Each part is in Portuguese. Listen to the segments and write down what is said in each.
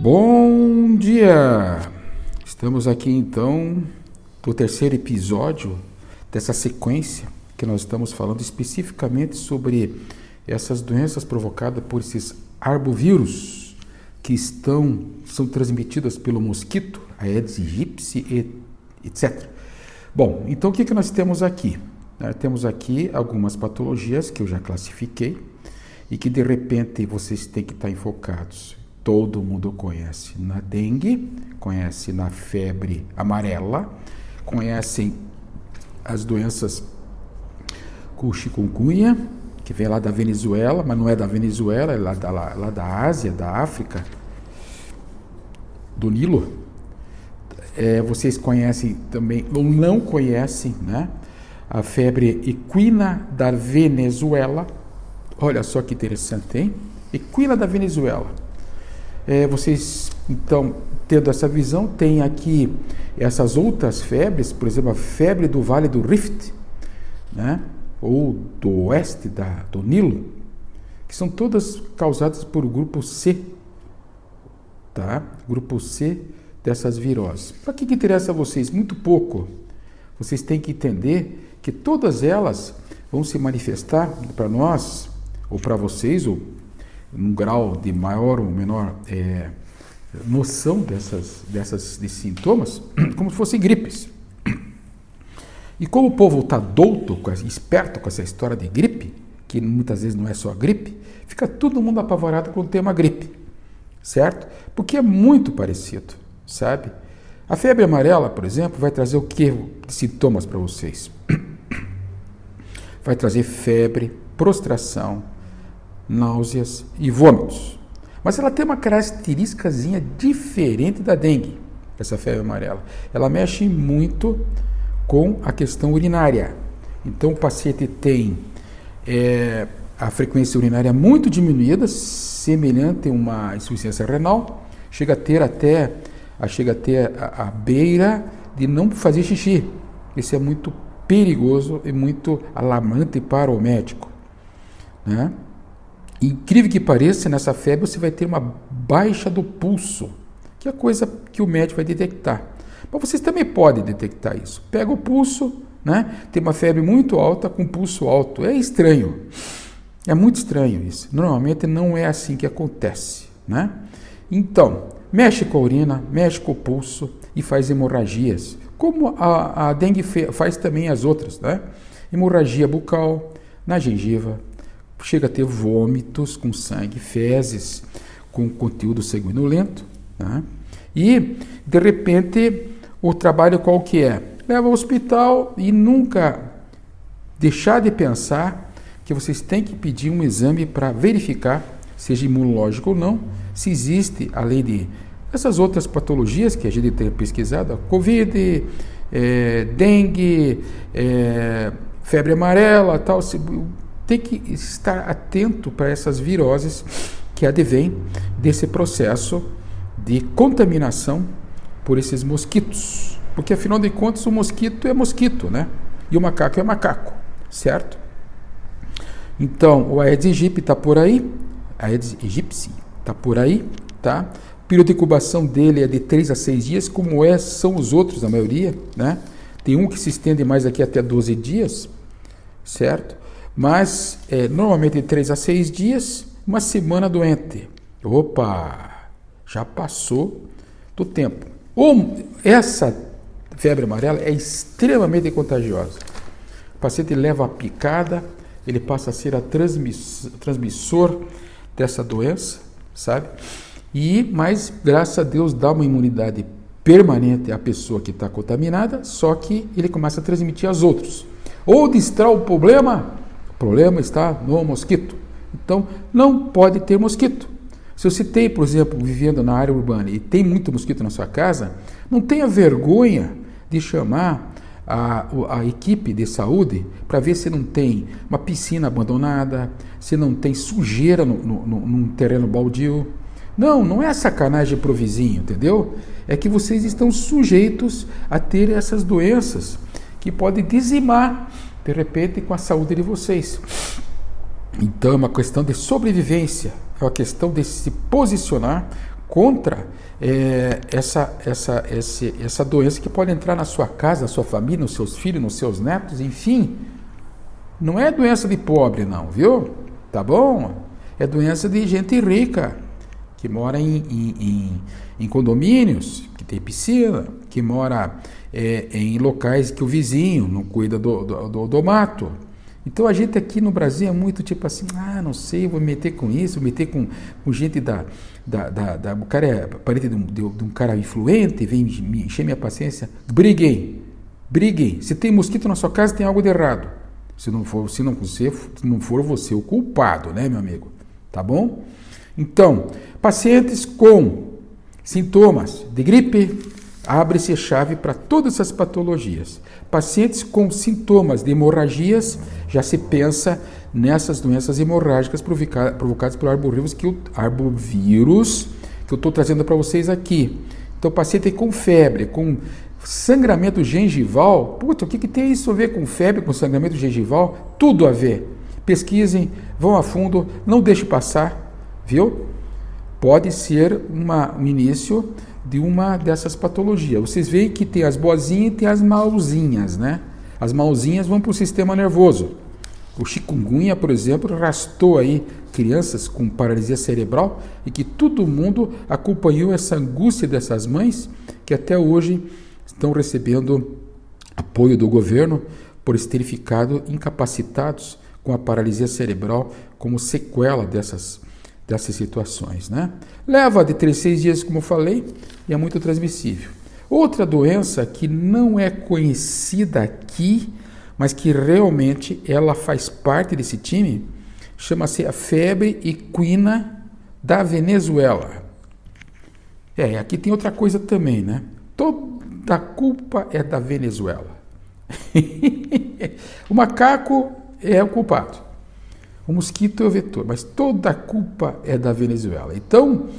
Bom dia! Estamos aqui então no terceiro episódio dessa sequência que nós estamos falando especificamente sobre essas doenças provocadas por esses arbovírus que estão são transmitidas pelo mosquito, a Aedes aegypti, etc. Bom, então o que, que nós temos aqui? Nós temos aqui algumas patologias que eu já classifiquei e que de repente vocês têm que estar enfocados todo mundo conhece na dengue, conhece na febre amarela, conhecem as doenças com chikungunya, que vem lá da Venezuela, mas não é da Venezuela, é lá da, lá, lá da Ásia, da África, do Nilo. É, vocês conhecem também, ou não conhecem, né? A febre equina da Venezuela. Olha só que interessante, hein? Equina da Venezuela. É, vocês, então, tendo essa visão, tem aqui essas outras febres, por exemplo, a febre do Vale do Rift, né? ou do oeste da, do Nilo, que são todas causadas por grupo C, tá? Grupo C dessas viroses. Para que, que interessa a vocês? Muito pouco. Vocês têm que entender que todas elas vão se manifestar para nós, ou para vocês, ou num grau de maior ou menor é, noção dessas, dessas, desses sintomas, como se fossem gripes. E como o povo está douto, esperto com essa história de gripe, que muitas vezes não é só gripe, fica todo mundo apavorado com o tema gripe, certo? Porque é muito parecido, sabe? A febre amarela, por exemplo, vai trazer o que de sintomas para vocês? Vai trazer febre, prostração, náuseas e vômitos. Mas ela tem uma característica diferente da dengue, essa febre amarela. Ela mexe muito com a questão urinária. Então o paciente tem é, a frequência urinária muito diminuída, semelhante a uma insuficiência renal, chega a ter até a, chega a ter a, a beira de não fazer xixi. Isso é muito perigoso e muito alarmante para o médico. Né? Incrível que pareça, nessa febre você vai ter uma baixa do pulso, que é a coisa que o médico vai detectar. Mas vocês também podem detectar isso. Pega o pulso, né? Tem uma febre muito alta com pulso alto. É estranho. É muito estranho isso. Normalmente não é assim que acontece, né? Então, mexe com a urina, mexe com o pulso e faz hemorragias, como a, a dengue faz também as outras, né? Hemorragia bucal, na gengiva, chega a ter vômitos com sangue, fezes com conteúdo sanguinolento. Né? E, de repente, o trabalho qual que é? Leva ao hospital e nunca deixar de pensar que vocês têm que pedir um exame para verificar, seja imunológico ou não, se existe, além de essas outras patologias que a gente tem pesquisado, a Covid, é, dengue, é, febre amarela, tal, se, tem que estar atento para essas viroses que advêm desse processo de contaminação por esses mosquitos. Porque afinal de contas o mosquito é mosquito, né? E o macaco é macaco, certo? Então, o Aedes aegypti está por aí, Aedes aegypti está por aí, tá? O período de incubação dele é de 3 a 6 dias, como é, são os outros, a maioria, né? Tem um que se estende mais aqui até 12 dias, certo? Mas é, normalmente de 3 a 6 dias, uma semana doente. Opa, já passou do tempo. Ou essa febre amarela é extremamente contagiosa. O paciente leva a picada, ele passa a ser a transmissor dessa doença, sabe? E, mas graças a Deus dá uma imunidade permanente à pessoa que está contaminada, só que ele começa a transmitir aos outros. Ou distrai o problema o problema está no mosquito. Então, não pode ter mosquito. Se você tem, por exemplo, vivendo na área urbana e tem muito mosquito na sua casa, não tenha vergonha de chamar a, a equipe de saúde para ver se não tem uma piscina abandonada, se não tem sujeira no, no, no, num terreno baldio. Não, não é sacanagem para o vizinho, entendeu? É que vocês estão sujeitos a ter essas doenças que podem dizimar de repente, com a saúde de vocês. Então, é uma questão de sobrevivência, é uma questão de se posicionar contra é, essa, essa, essa doença que pode entrar na sua casa, na sua família, nos seus filhos, nos seus netos, enfim. Não é doença de pobre, não, viu? Tá bom? É doença de gente rica, que mora em, em, em, em condomínios, tem piscina, que mora é, em locais que o vizinho não cuida do, do, do, do mato. Então a gente aqui no Brasil é muito tipo assim, ah, não sei, vou me meter com isso, vou meter com, com gente da, da, da, da, O cara é parente de um, de, de um cara influente, vem me encher minha paciência. Briguem, briguem. Se tem mosquito na sua casa, tem algo de errado. Se não for, se não, não for você o culpado, né, meu amigo? Tá bom? Então, pacientes com sintomas de gripe, abre-se chave para todas essas patologias. Pacientes com sintomas de hemorragias, já se pensa nessas doenças hemorrágicas provocadas pelo arbovírus que, arbovírus que eu estou trazendo para vocês aqui. Então, paciente com febre, com sangramento gengival, puta, o que, que tem isso a ver com febre, com sangramento gengival? Tudo a ver. Pesquisem, vão a fundo, não deixe passar, viu? Pode ser uma, um início de uma dessas patologias. Vocês veem que tem as boazinhas e tem as malzinhas, né? As malzinhas vão para o sistema nervoso. O chikungunya, por exemplo, arrastou aí crianças com paralisia cerebral e que todo mundo acompanhou essa angústia dessas mães que até hoje estão recebendo apoio do governo por terem ficado incapacitados com a paralisia cerebral como sequela dessas dessas situações. Né? Leva de 3 a 6 dias, como eu falei, e é muito transmissível. Outra doença que não é conhecida aqui, mas que realmente ela faz parte desse time, chama-se a febre equina da Venezuela. É, aqui tem outra coisa também, né? Toda a culpa é da Venezuela. o macaco é o culpado. O mosquito é o vetor, mas toda a culpa é da Venezuela. Então,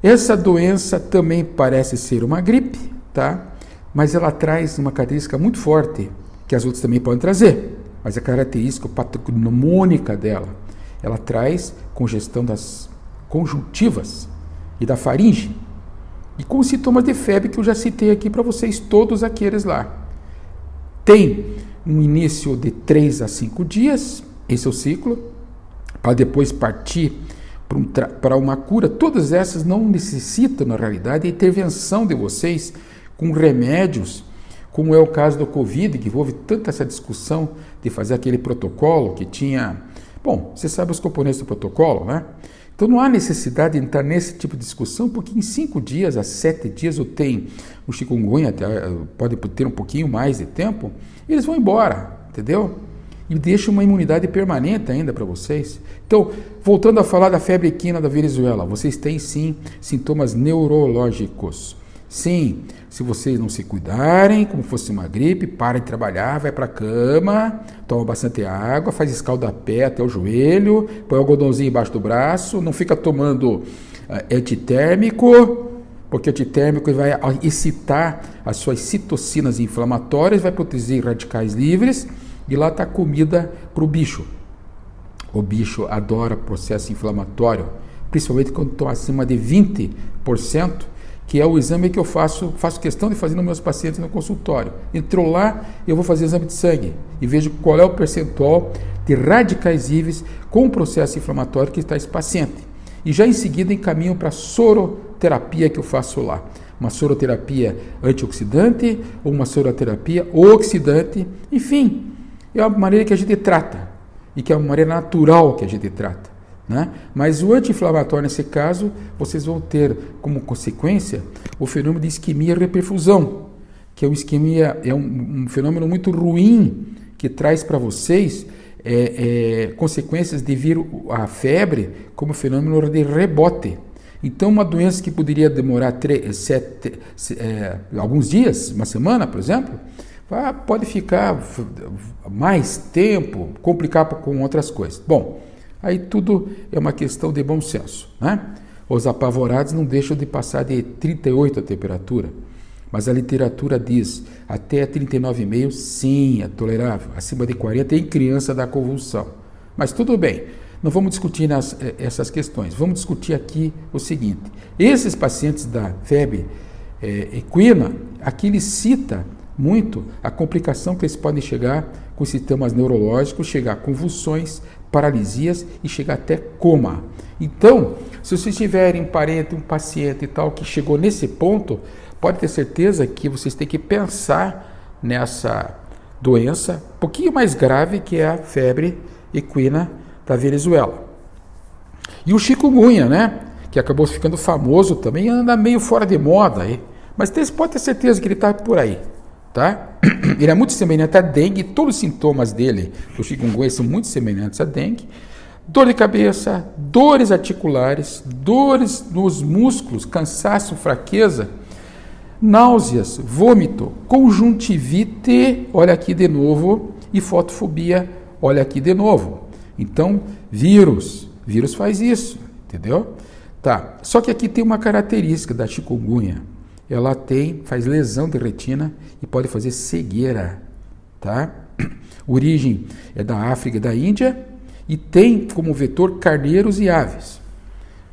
essa doença também parece ser uma gripe, tá? Mas ela traz uma característica muito forte, que as outras também podem trazer. Mas a característica patognomônica dela, ela traz congestão das conjuntivas e da faringe. E com sintomas de febre que eu já citei aqui para vocês, todos aqueles lá. Tem um início de 3 a 5 dias, esse é o ciclo, para depois partir para uma cura, todas essas não necessitam, na realidade, a intervenção de vocês com remédios, como é o caso do Covid, que houve tanta essa discussão de fazer aquele protocolo que tinha. Bom, você sabe os componentes do protocolo, né? Então não há necessidade de entrar nesse tipo de discussão, porque em cinco dias a sete dias ou tem o chikungunya, até, pode ter um pouquinho mais de tempo, eles vão embora, entendeu? E deixa uma imunidade permanente ainda para vocês. Então, voltando a falar da febre equina da Venezuela, vocês têm sim sintomas neurológicos. Sim, se vocês não se cuidarem, como fosse uma gripe, para de trabalhar, vai para a cama, toma bastante água, faz escalda-pé até o joelho, põe o algodãozinho embaixo do braço, não fica tomando uh, antitérmico, porque o antitérmico vai excitar as suas citocinas inflamatórias, vai produzir radicais livres e lá está comida para o bicho. O bicho adora processo inflamatório, principalmente quando estão acima de 20%, que é o exame que eu faço, faço questão de fazer nos meus pacientes no consultório. Entrou lá, eu vou fazer exame de sangue e vejo qual é o percentual de radicais livres com o processo inflamatório que está esse paciente. E já em seguida encaminho para a soroterapia que eu faço lá. Uma soroterapia antioxidante ou uma soroterapia oxidante, enfim, é uma maneira que a gente trata e que é uma maneira natural que a gente trata. Né? Mas o anti-inflamatório, nesse caso, vocês vão ter como consequência o fenômeno de isquemia reperfusão, que é, um isquemia, é um, um fenômeno muito ruim que traz para vocês é, é, consequências de vir a febre como fenômeno de rebote. Então, uma doença que poderia demorar sete, é, alguns dias, uma semana, por exemplo, ah, pode ficar mais tempo, complicar com outras coisas. Bom, aí tudo é uma questão de bom senso. Né? Os apavorados não deixam de passar de 38 a temperatura, mas a literatura diz até 39,5 sim, é tolerável, acima de 40 em criança dá convulsão. Mas tudo bem, não vamos discutir nas, eh, essas questões. Vamos discutir aqui o seguinte: esses pacientes da febre é, equina, aqui ele cita muito a complicação que eles podem chegar com sintomas neurológicos, chegar a convulsões, paralisias e chegar até coma. Então, se vocês tiverem um parente, um paciente e tal que chegou nesse ponto, pode ter certeza que vocês têm que pensar nessa doença um pouquinho mais grave que é a febre equina da Venezuela. E o chikungunya, né? Que acabou ficando famoso também, anda meio fora de moda aí. Mas pode ter certeza que ele está por aí, tá? Ele é muito semelhante à dengue, todos os sintomas dele, do chikungunya, são muito semelhantes à dengue. Dor de cabeça, dores articulares, dores nos músculos, cansaço, fraqueza, náuseas, vômito, conjuntivite, olha aqui de novo, e fotofobia, olha aqui de novo. Então, vírus, vírus faz isso, entendeu? Tá. Só que aqui tem uma característica da chikungunya. Ela tem, faz lesão de retina e pode fazer cegueira, tá? Origem é da África e da Índia e tem como vetor carneiros e aves.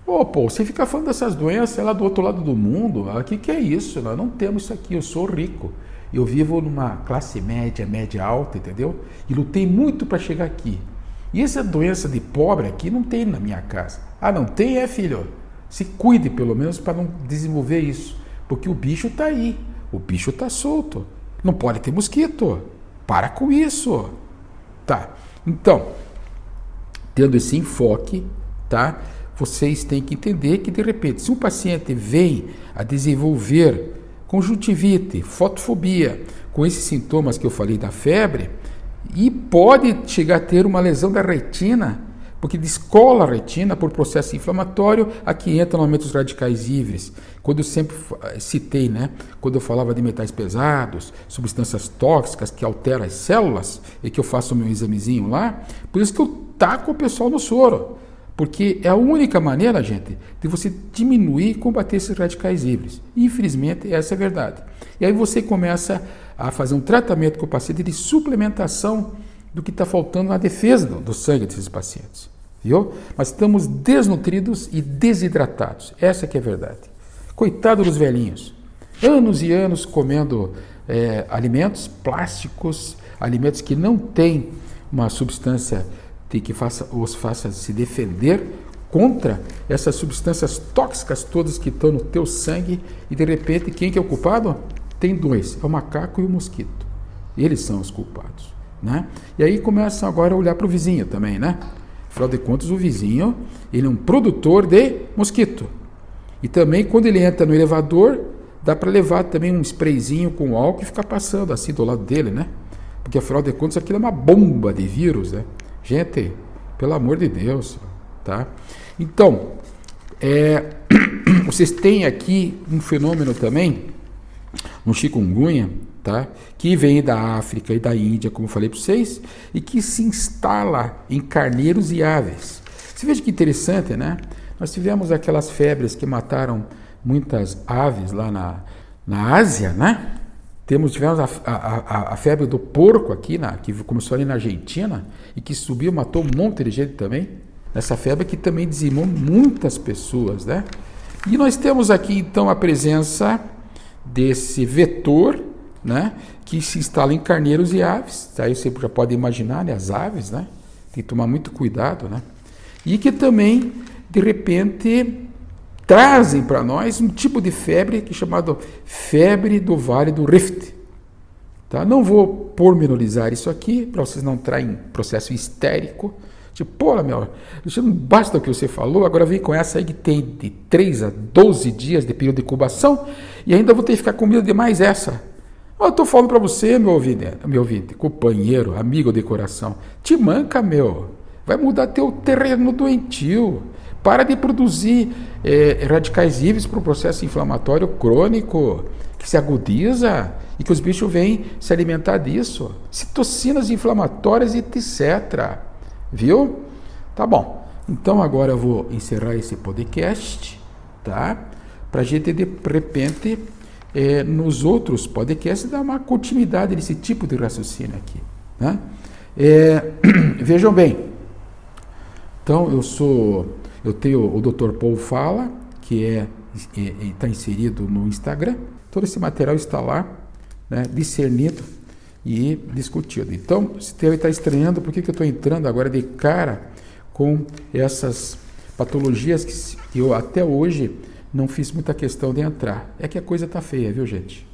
Ô, pô, você fica falando dessas doenças lá do outro lado do mundo, o que, que é isso? Nós não temos isso aqui, eu sou rico. Eu vivo numa classe média, média alta, entendeu? E lutei muito para chegar aqui. E essa doença de pobre aqui não tem na minha casa. Ah, não tem? É, filho. Se cuide pelo menos para não desenvolver isso. Porque o bicho está aí. O bicho está solto. Não pode ter mosquito. Para com isso. Tá. Então, tendo esse enfoque, tá? Vocês têm que entender que de repente, se um paciente vem a desenvolver conjuntivite, fotofobia, com esses sintomas que eu falei da febre, e pode chegar a ter uma lesão da retina, porque descola a retina por processo inflamatório, aqui entra normalmente os radicais livres. Quando eu sempre citei, né, quando eu falava de metais pesados, substâncias tóxicas que alteram as células, e que eu faço o meu examezinho lá, por isso que eu taco o pessoal no soro. Porque é a única maneira, gente, de você diminuir e combater esses radicais livres. Infelizmente, essa é a verdade. E aí você começa a fazer um tratamento com o paciente de suplementação do que está faltando na defesa do, do sangue desses pacientes. Viu? Mas estamos desnutridos e desidratados. Essa que é a verdade. Coitado dos velhinhos. Anos e anos comendo é, alimentos plásticos, alimentos que não têm uma substância que faça, os faça se defender contra essas substâncias tóxicas todas que estão no teu sangue e de repente quem que é o culpado? Tem dois, é o macaco e o mosquito. Eles são os culpados. Né? E aí começam agora a olhar para o vizinho também, né? Afinal de contas, o vizinho ele é um produtor de mosquito. E também quando ele entra no elevador, dá para levar também um sprayzinho com álcool e ficar passando assim do lado dele, né? Porque afinal de contas aquilo é uma bomba de vírus, né? Gente, pelo amor de Deus, tá? Então, é, vocês têm aqui um fenômeno também no chikungunya, tá? que vem da África e da Índia, como eu falei para vocês, e que se instala em carneiros e aves. Você veja que interessante, né? Nós tivemos aquelas febres que mataram muitas aves lá na, na Ásia, né? Temos, tivemos a, a, a, febre do porco aqui, na, que começou ali na Argentina, e que subiu, matou um monte de gente também. Essa febre que também dizimou muitas pessoas, né? E nós temos aqui então a presença desse vetor, né, que se instala em carneiros e aves. Aí você já pode imaginar, né, as aves, né? Tem que tomar muito cuidado, né? E que também, de repente, trazem para nós um tipo de febre que é chamado febre do Vale do Rift. Tá? Não vou pormenorizar isso aqui, para vocês não traem processo histérico, Tipo, pô, meu, não basta o que você falou, agora vem com essa aí que tem de 3 a 12 dias de período de incubação e ainda vou ter que ficar com medo de mais essa. Eu estou falando para você, meu ouvinte, meu ouvinte, companheiro, amigo de coração, te manca, meu. Vai mudar teu terreno doentio. Para de produzir é, radicais livres para o processo inflamatório crônico, que se agudiza e que os bichos vêm se alimentar disso. Citocinas inflamatórias e etc. Viu? Tá bom. Então agora eu vou encerrar esse podcast, tá? Para a gente de repente é, nos outros podcasts dar uma continuidade desse tipo de raciocínio aqui, né? É, vejam bem, Então eu sou, eu tenho o Dr. Paul Fala, que é está inserido no Instagram. Todo esse material está lá, né, discernido e discutido. Então, se você está estranhando, por que, que eu estou entrando agora de cara com essas patologias que eu até hoje não fiz muita questão de entrar? É que a coisa está feia, viu, gente?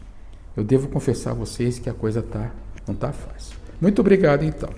Eu devo confessar a vocês que a coisa tá, não está fácil. Muito obrigado, então.